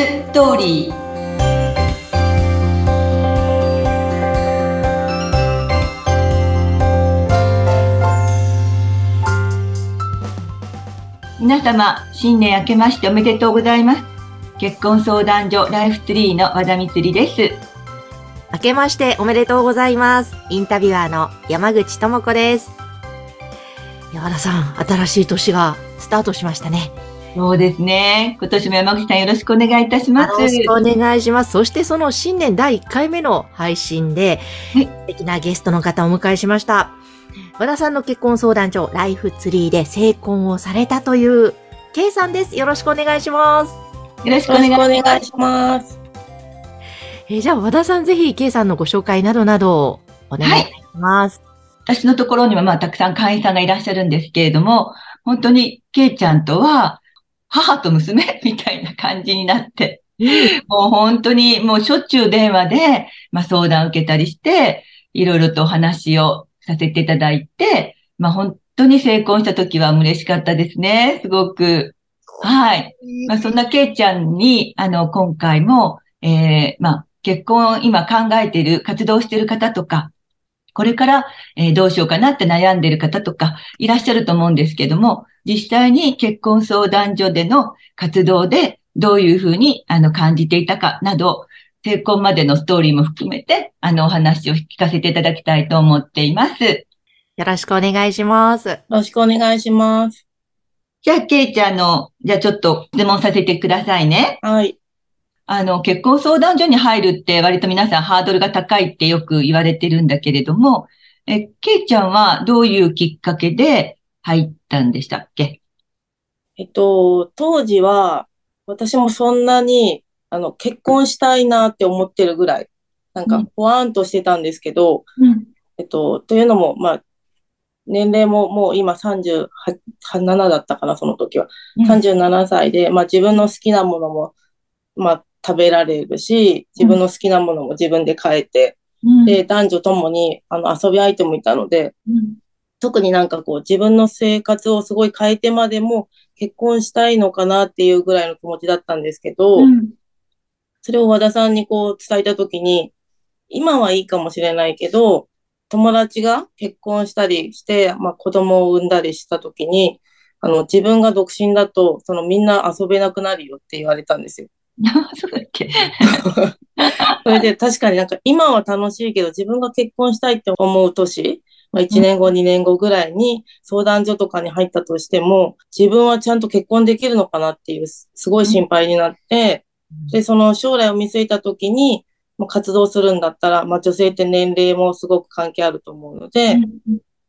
ストーリー皆様、新年明けましておめでとうございます。結婚相談所ライフツリーの和田光です。明けましておめでとうございます。インタビュアーの山口智子です。山田さん、新しい年がスタートしましたね。そうですね。今年も山口さんよろしくお願いいたします。よろしくお願いします。そしてその新年第1回目の配信で、はい、素敵なゲストの方をお迎えしました。和田さんの結婚相談所、ライフツリーで成婚をされたという、K さんです。よろしくお願いします。よろしくお願いします。えー、じゃあ和田さんぜひ K さんのご紹介などなどお願いします。はい、私のところにはまあたくさん会員さんがいらっしゃるんですけれども、本当に K ちゃんとは母と娘 みたいな感じになって、もう本当にもうしょっちゅう電話で、まあ、相談を受けたりして、いろいろとお話をさせていただいて、まあ、本当に成功した時は嬉しかったですね。すごく。はい。まあ、そんなケイちゃんに、あの、今回も、えー、まあ、結婚を今考えている、活動している方とか、これから、えー、どうしようかなって悩んでいる方とかいらっしゃると思うんですけども、実際に結婚相談所での活動でどういうふうにあの感じていたかなど、成婚までのストーリーも含めて、あのお話を聞かせていただきたいと思っています。よろしくお願いします。よろしくお願いします。じゃあ、ケイちゃんの、じゃあちょっと質問させてくださいね。はい。あの、結婚相談所に入るって割と皆さんハードルが高いってよく言われてるんだけれども、え、ケイちゃんはどういうきっかけで入ったんでしたっけ？えっと、当時は、私もそんなに、あの、結婚したいなって思ってるぐらい、なんか、ほわんとしてたんですけど、うん、えっと、というのも、まあ、年齢ももう今38、7だったかな、その時は。37歳で、まあ自分の好きなものも、まあ食べられるし、自分の好きなものも自分で変えて、うん、で、男女ともにあの遊び相手もいたので、うん、特になんかこう自分の生活をすごい変えてまでも結婚したいのかなっていうぐらいの気持ちだったんですけど、うん、それを和田さんにこう伝えたときに、今はいいかもしれないけど、友達が結婚したりして、まあ子供を産んだりしたときに、あの、自分が独身だと、そのみんな遊べなくなるよって言われたんですよ。そうだっけ？それで確かになんか今は楽しいけど自分が結婚したいって思う年、まあ、1年後、2年後ぐらいに相談所とかに入ったとしても、自分はちゃんと結婚できるのかなっていう、すごい心配になって、で、その将来を見据えたときに、活動するんだったら、まあ女性って年齢もすごく関係あると思うので、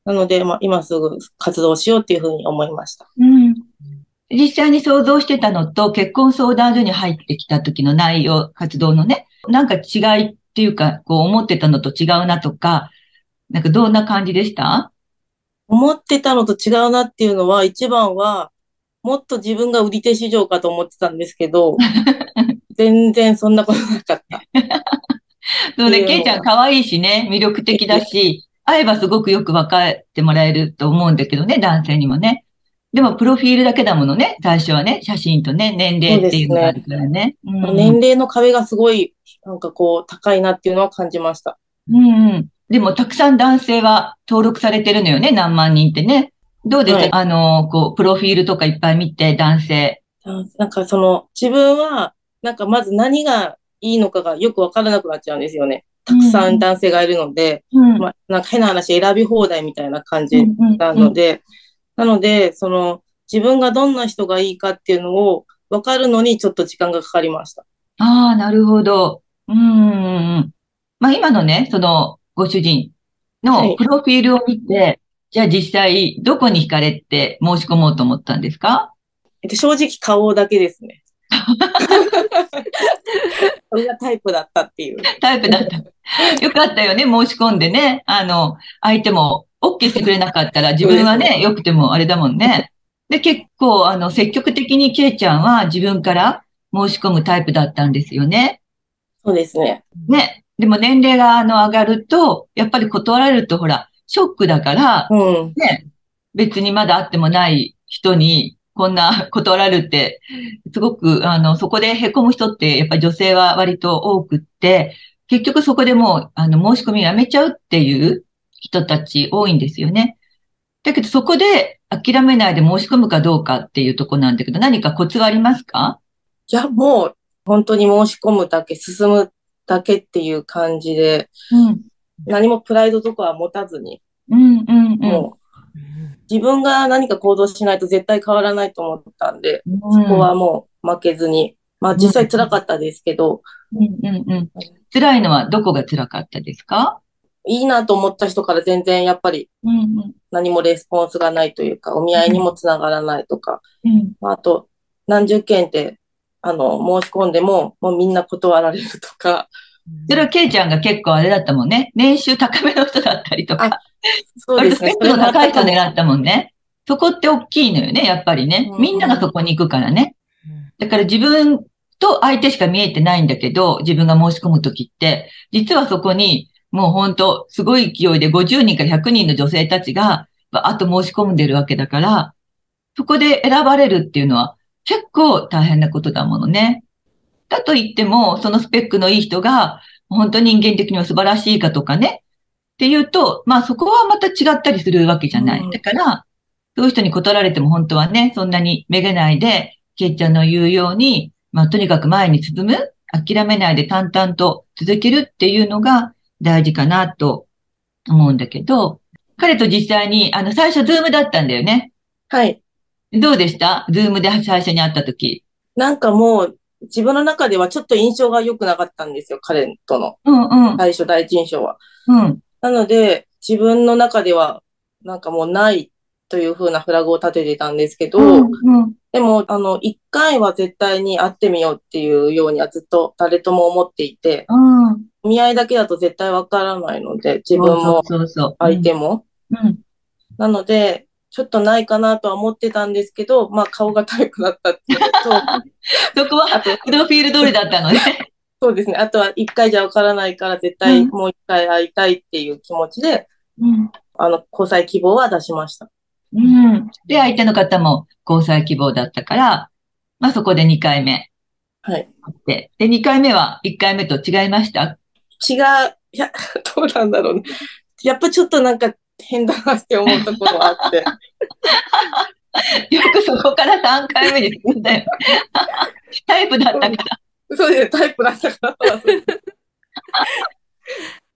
なので、まあ今すぐ活動しようっていうふうに思いました。うん実際に想像してたのと結婚相談所に入ってきた時の内容、活動のね、なんか違いっていうか、こう思ってたのと違うなとか、なんかどんな感じでした？思ってたのと違うなっていうのは、一番は、もっと自分が売り手市場かと思ってたんですけど、全然そんなことなかった。そうね、ケイちゃん可愛いしね、魅力的だし、会えばすごくよく分かってもらえると思うんだけどね、男性にもね。でも、プロフィールだけだものね、最初はね、写真とね、年齢っていうのがあるからね。ねうん、年齢の壁がすごい、なんかこう、高いなっていうのは感じました。うん、うん。でも、たくさん男性は登録されてるのよね、何万人ってね。どうです？か、はい、あの、こう、プロフィールとかいっぱい見て、男性。なんかその、自分は、なんかまず何がいいのかがよくわからなくなっちゃうんですよね。たくさん男性がいるので、うん、まあ、なんか変な話選び放題みたいな感じなので、なので、その、自分がどんな人がいいかっていうのを分かるのにちょっと時間がかかりました。ああ、なるほど。うん。まあ今のね、その、ご主人のプロフィールを見て、はい、じゃあ実際どこに惹かれて申し込もうと思ったんですか？えっと、正直顔だけですね。それがタイプだったっていう。タイプだった。よかったよね、申し込んでね。あの、相手も OK してくれなかったら自分はね、良くてもあれだもんね。で、結構、あの、積極的にケイちゃんは自分から申し込むタイプだったんですよね。そうですね。ね。でも年齢があの上がると、やっぱり断られるとほら、ショックだから、うん、ね、別にまだ会ってもない人に、こんな断られて、すごく、あの、そこで凹む人って、やっぱり女性は割と多くって、結局そこでもう、あの、申し込みやめちゃうっていう人たち多いんですよね。だけどそこで諦めないで申し込むかどうかっていうとこなんだけど、何かコツはありますか？いや、もう本当に申し込むだけ、進むだけっていう感じで、うん、何もプライドとかは持たずに、うんうんうん、もう自分が何か行動しないと絶対変わらないと思ったんで、うん、そこはもう負けずに、まあ実際辛かったですけど、うんうんうん、辛いのはどこが辛かったですか？いいなと思った人から全然やっぱり何もレスポンスがないというか、お見合いにもつながらないとか、うん。あと何十件ってあの申し込んでももうみんな断られるとか。それはケイちゃんが結構あれだったもんね。年収高めの人だったりとか。そうですね。の高い人狙ったもんね。そこって大きいのよね、やっぱりね。みんながそこに行くからね。だから自分と相手しか見えてないんだけど、自分が申し込むときって、実はそこにもう本当、すごい勢いで50人から100人の女性たちが、あと申し込んでるわけだから、そこで選ばれるっていうのは結構大変なことだものね。だと言っても、そのスペックのいい人が、本当人間的には素晴らしいかとかね。っていうと、まあそこはまた違ったりするわけじゃない。だから、そういう人に断られても本当はね、そんなにめげないで、ケイちゃんの言うように、まあとにかく前に進む、諦めないで淡々と続けるっていうのが、大事かなと思うんだけど、彼と実際に、あの、最初ズームだったんだよね。はい。どうでした？ズームで最初に会った時。なんかもう、自分の中ではちょっと印象が良くなかったんですよ、彼との。うんうん。最初、第一印象は。うん。なので、自分の中では、なんかもうないというふうなフラグを立ててたんですけど、うんうん、でも、あの、一回は絶対に会ってみようっていうようにはずっと誰とも思っていて、うん、見合いだけだと絶対わからないので、自分も相手も。なので、ちょっとないかなとは思ってたんですけど、まあ顔がタイプだったっていうと、そこは、あと、プロフィール通りだったの？ね。そうですね。あとは一回じゃわからないから絶対もう一回会いたいっていう気持ちで、うん、あの、交際希望は出しました。うん。で、相手の方も交際希望だったから、まあそこで2回目。はい。で、で、2回目は1回目と違いました？違う、いや、どうなんだろうね。やっぱちょっとなんか変だなって思うところはあって。よくそこから3回目に進んだよ。タイプだったから。そうですね、タイプだったから。い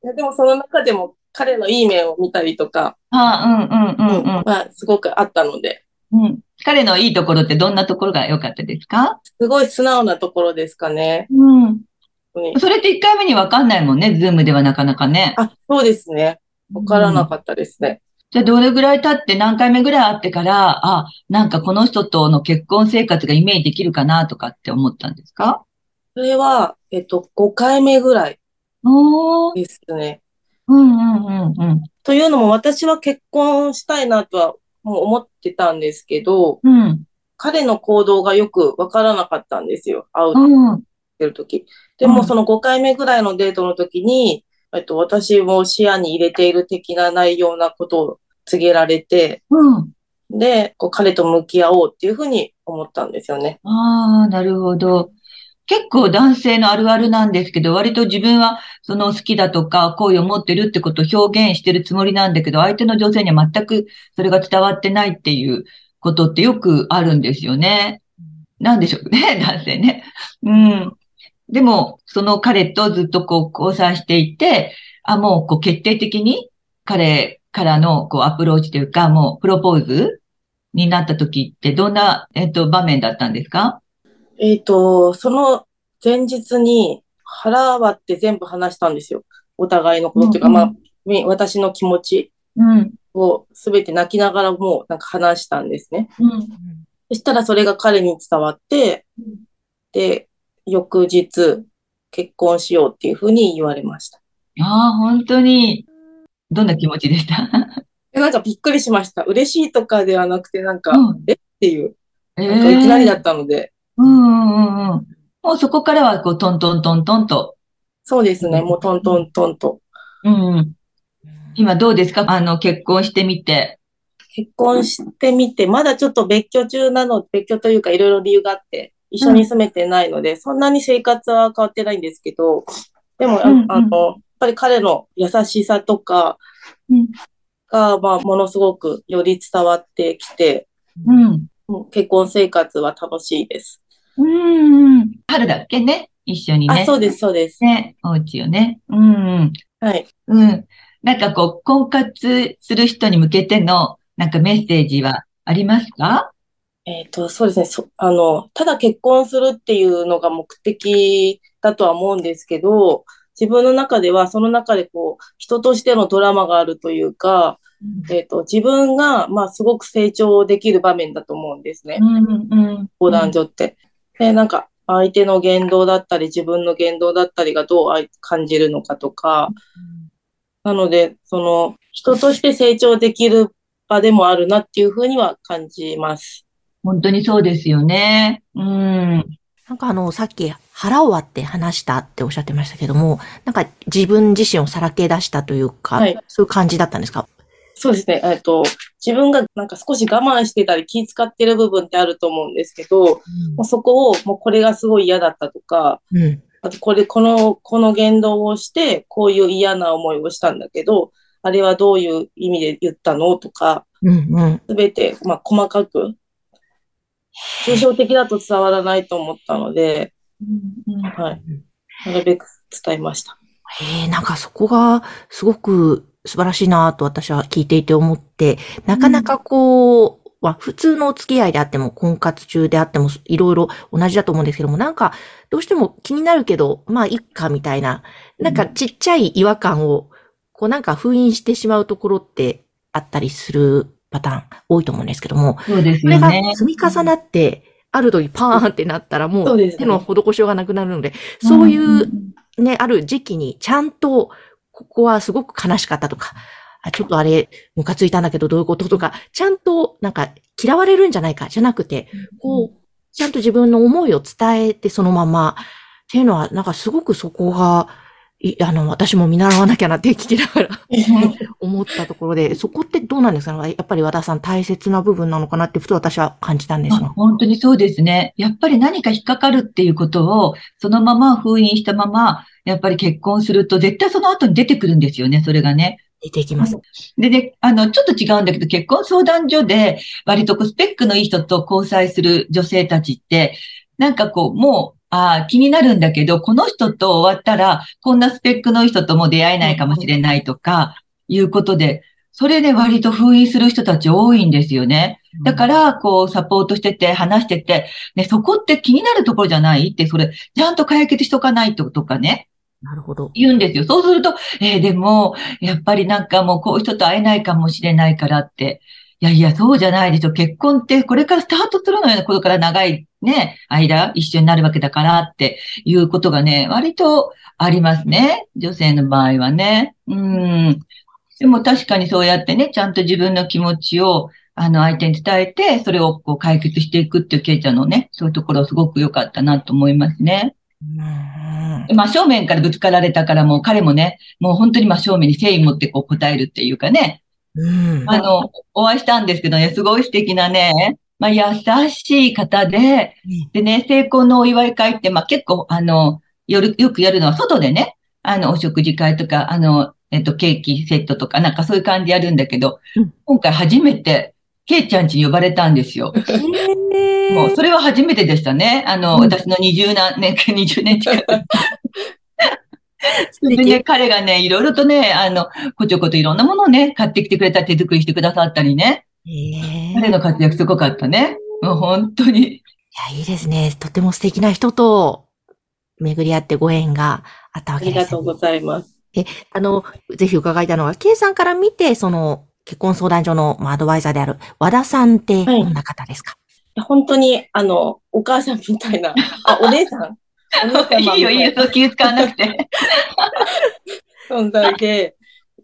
やでもその中でも彼のいい面を見たりとか、あうんうんうんうん。まあ、すごくあったので。うん。彼のいいところってどんなところが良かったですか？すごい素直なところですかね。うん。それって1回目にわかんないもんね、ズームではなかなかね。あ、そうですね。わからなかったですね。うん、じゃあ、どれぐらい経って何回目ぐらい会ってから、あ、なんかこの人との結婚生活がイメージできるかなとかって思ったんですか？それは、えっと、5回目ぐらいですね。うんうんうんうん。というのも、私は結婚したいなとはもう思ってたんですけど、うん、彼の行動がよくわからなかったんですよ。会う、うん、てるとき。でも、その5回目ぐらいのデートの時に、えっと、私も視野に入れている的な内容なことを告げられて、うん、で、こう彼と向き合おうっていうふうに思ったんですよね。ああ、なるほど。結構男性のあるあるなんですけど、割と自分はその好きだとか好意を持ってるってことを表現してるつもりなんだけど、相手の女性には全くそれが伝わってないっていうことってよくあるんですよね。なんでしょうね、男性ね。うん。でも、その彼とずっとこう交際していて、あ、もうこう決定的に彼からのこうアプローチというか、もうプロポーズになった時ってどんな、えっと、場面だったんですか？えっ、と、その前日に腹割って全部話したんですよ。お互いのことっていうか、うんうん、まあ、私の気持ちをすべて泣きながらもうなんか話したんですね。うん、そしたらそれが彼に伝わって、で、翌日結婚しようっていうふうに言われました。ああ、本当に。どんな気持ちでした？なんかびっくりしました。嬉しいとかではなくて、なんか、うん、えっていう、なんかいきなりだったので。うんうんうん。もうそこからはこうトントントントンと。そうですね。もうトントントンと。うん。今どうですか？あの、結婚してみて。結婚してみて、まだちょっと別居中なの、別居というかいろいろ理由があって、一緒に住めてないので、うん、そんなに生活は変わってないんですけど、でも、うんうん、あの、やっぱり彼の優しさとかが、まあ、ものすごくより伝わってきて、うん、結婚生活は楽しいです。うん。春だっけね？一緒にね。あ、そうです、そうです。ね、お家をね。うん。はい。うん。なんかこう、婚活する人に向けての、なんかメッセージはありますか？えっ、ー、と、そうですね。そ、あの、ただ結婚するっていうのが目的だとは思うんですけど、自分の中では、その中でこう、人としてのドラマがあるというか、うん、えっ、ー、と、自分が、まあ、すごく成長できる場面だと思うんですね。うんうん、相談所って。で、なんか、相手の言動だったり、自分の言動だったりがどう感じるのかとか、なので、その、人として成長できる場でもあるなっていうふうには感じます。本当にそうですよね。うん。なんかあの、さっき腹を割って話したっておっしゃってましたけども、なんか自分自身をさらけ出したというか、はい、そういう感じだったんですか？そうですね。えっと、自分がなんか少し我慢してたり気使ってる部分ってあると思うんですけど、うん、そこをもうこれがすごい嫌だったとか、うん、あとこれ、この、この言動をして、こういう嫌な思いをしたんだけど、あれはどういう意味で言ったのとか、す、うんうん、べ、て、まあ、細かく、抽象的だと伝わらないと思ったので、はい。なるべく伝えました。ええ、なんかそこがすごく素晴らしいなと私は聞いていて思って、なかなかこう、は普通のお付き合いであっても、婚活中であっても、いろいろ同じだと思うんですけども、なんか、どうしても気になるけど、まあ、いっか、みたいな、なんかちっちゃい違和感を、こうなんか封印してしまうところってあったりするパターン多いと思うんですけども、そうですね。それが積み重なって、ある時パーンってなったらもう手の施しようがなくなるので、そういうね、ある時期にちゃんとここはすごく悲しかったとか、ちょっとあれ、ムカついたんだけどどういうこととか、ちゃんとなんか嫌われるんじゃないかじゃなくて、こう、ちゃんと自分の思いを伝えてそのまま、っていうのは、なんかすごくそこが、あの、私も見習わなきゃなって聞きながら思ったところで、そこってどうなんですか？やっぱり和田さん大切な部分なのかなってふと私は感じたんですが。本当にそうですね。やっぱり何か引っかかるっていうことを、そのまま封印したまま、やっぱり結婚すると絶対その後に出てくるんですよね、それがね。出てきます。でね、あの、ちょっと違うんだけど、結婚相談所で割とスペックのいい人と交際する女性たちって、なんかこう、もう、ああ、気になるんだけど、この人と終わったら、こんなスペックの人とも出会えないかもしれないとか、いうことで、それで割と封印する人たち多いんですよね。だから、こう、サポートしてて、話してて、ね、そこって気になるところじゃないって、それ、ちゃんと解決しとかないととかね。なるほど。言うんですよ。そうすると、えー、でも、やっぱりなんかもうこういう人と会えないかもしれないからって。いやいや、そうじゃないでしょ。結婚ってこれからスタートするのよね。これから長いね、間一緒になるわけだからっていうことがね、割とありますね。女性の場合はね。うん。でも確かにそうやってね、ちゃんと自分の気持ちをあの、相手に伝えて、それをこう解決していくっていうケイちゃんのね、そういうところすごく良かったなと思いますね。真正面からぶつかられたからもう彼もね、もう本当に真正面に誠意持ってこう答えるっていうかね。うん、あの、お会いしたんですけどね、すごい素敵なね、まあ、優しい方で、でね、成婚のお祝い会って、まあ、結構、あの、夜、よくやるのは外でね、あの、お食事会とか、あの、えっと、ケーキセットとか、なんかそういう感じでやるんだけど、うん、今回初めて、ケイちゃんちに呼ばれたんですよ。もう、それは初めてでしたね。あの、うん、私の二十何年、二十年近く。でね、彼がね、いろいろとね、あの、こちょこといろんなものをね、買ってきてくれた手作りしてくださったりね。彼の活躍すごかったね。もう本当に。いや、いいですね。とても素敵な人と巡り合ってご縁があったわけです、ね、ありがとうございます。え、あの、ぜひ伺いたいのは、K さんから見て、その、結婚相談所のアドバイザーである和田さんってどんな方ですか、はい、本当に、あの、お母さんみたいな、あ、お姉さん？いいよ、いいよ、そう気遣わなくて。存在で、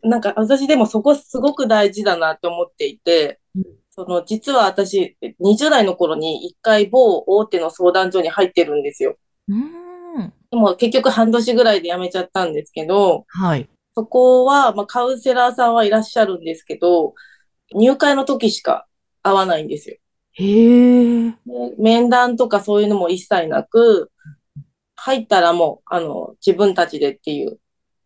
なんか私でもそこすごく大事だなって思っていて、うん、その実は私、20代の頃に一回某大手の相談所に入ってるんですよ。うんでも結局半年ぐらいで辞めちゃったんですけど、はい。そこは、まあ、カウンセラーさんはいらっしゃるんですけど、入会の時しか会わないんですよ。へえ。面談とかそういうのも一切なく、入ったらもう、あの、自分たちでっていう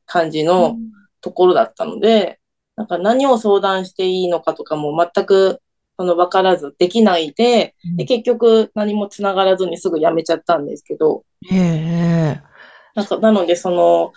感じのところだったので、なんか何を相談していいのかとかも全く、その分からずできないで、で結局何も繋がらずにすぐ辞めちゃったんですけど、へえ。なんか、なのでその、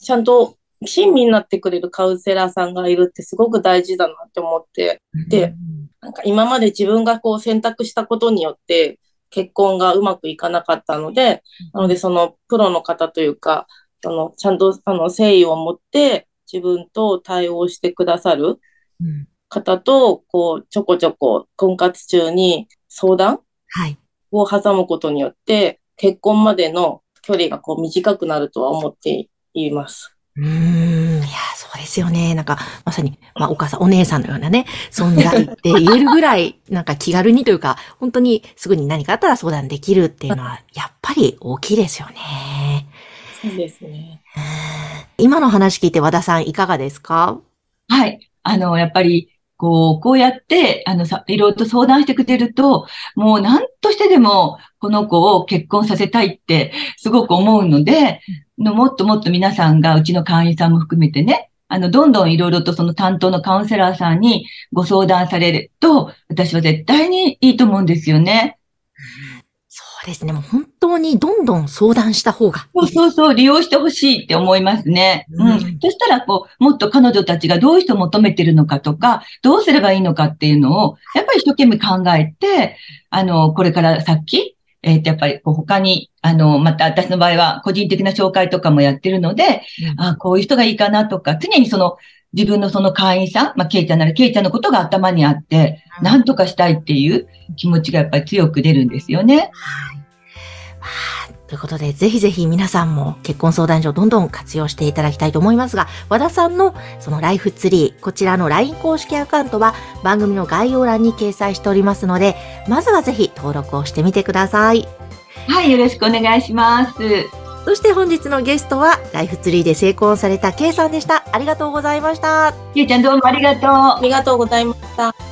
ちゃんと親身になってくれるカウンセラーさんがいるってすごく大事だなって思って、で、なんか今まで自分がこう選択したことによって結婚がうまくいかなかったので、なのでそのプロの方というか、そのちゃんとあの誠意を持って自分と対応してくださるうん方と、こうちょこちょこ婚活中に相談はい。を挟むことによって結婚までの距離がこう短くなるとは思っています。うーん。いや、そうですよね。なんか、まさに、まあ、お母さん、お姉さんのようなね、存在って言えるぐらい、なんか気軽にというか、本当にすぐに何かあったら相談できるっていうのは、やっぱり大きいですよね。そうですね。うん今の話聞いて和田さんいかがですか？はい。あの、やっぱり、こう、こうやって、あの、さ、いろいろと相談してくれると、もう何としてでも、この子を結婚させたいって、すごく思うので、のもっともっと皆さんが、うちの会員さんも含めてね、あの、どんどんいろいろとその担当のカウンセラーさんにご相談されると、私は絶対にいいと思うんですよね。そうですね。もう本当にどんどん相談した方がいい。そうそうそう、利用してほしいって思いますね。ううんん。そしたら、こう、もっと彼女たちがどういう人を求めてるのかとか、どうすればいいのかっていうのを、やっぱり一生懸命考えて、あの、これから先、えっ、と、やっぱりこう他に、あの、また私の場合は個人的な紹介とかもやってるので、うんあこういう人がいいかなとか、常にその、自分のその会員さん、まあ、ケイちゃんならケイちゃんのことが頭にあって、なんとかしたいっていう気持ちがやっぱり強く出るんですよね。はい。まあということで、ぜひぜひ皆さんも結婚相談所どんどん活用していただきたいと思いますが、和田さんのそのライフツリー、こちらの LINE 公式アカウントは番組の概要欄に掲載しておりますので、まずはぜひ登録をしてみてください。はい、よろしくお願いします。そして本日のゲストは、ライフツリーで成婚された K さんでした。ありがとうございました。ケイちゃんどうもありがとう。ありがとうございました。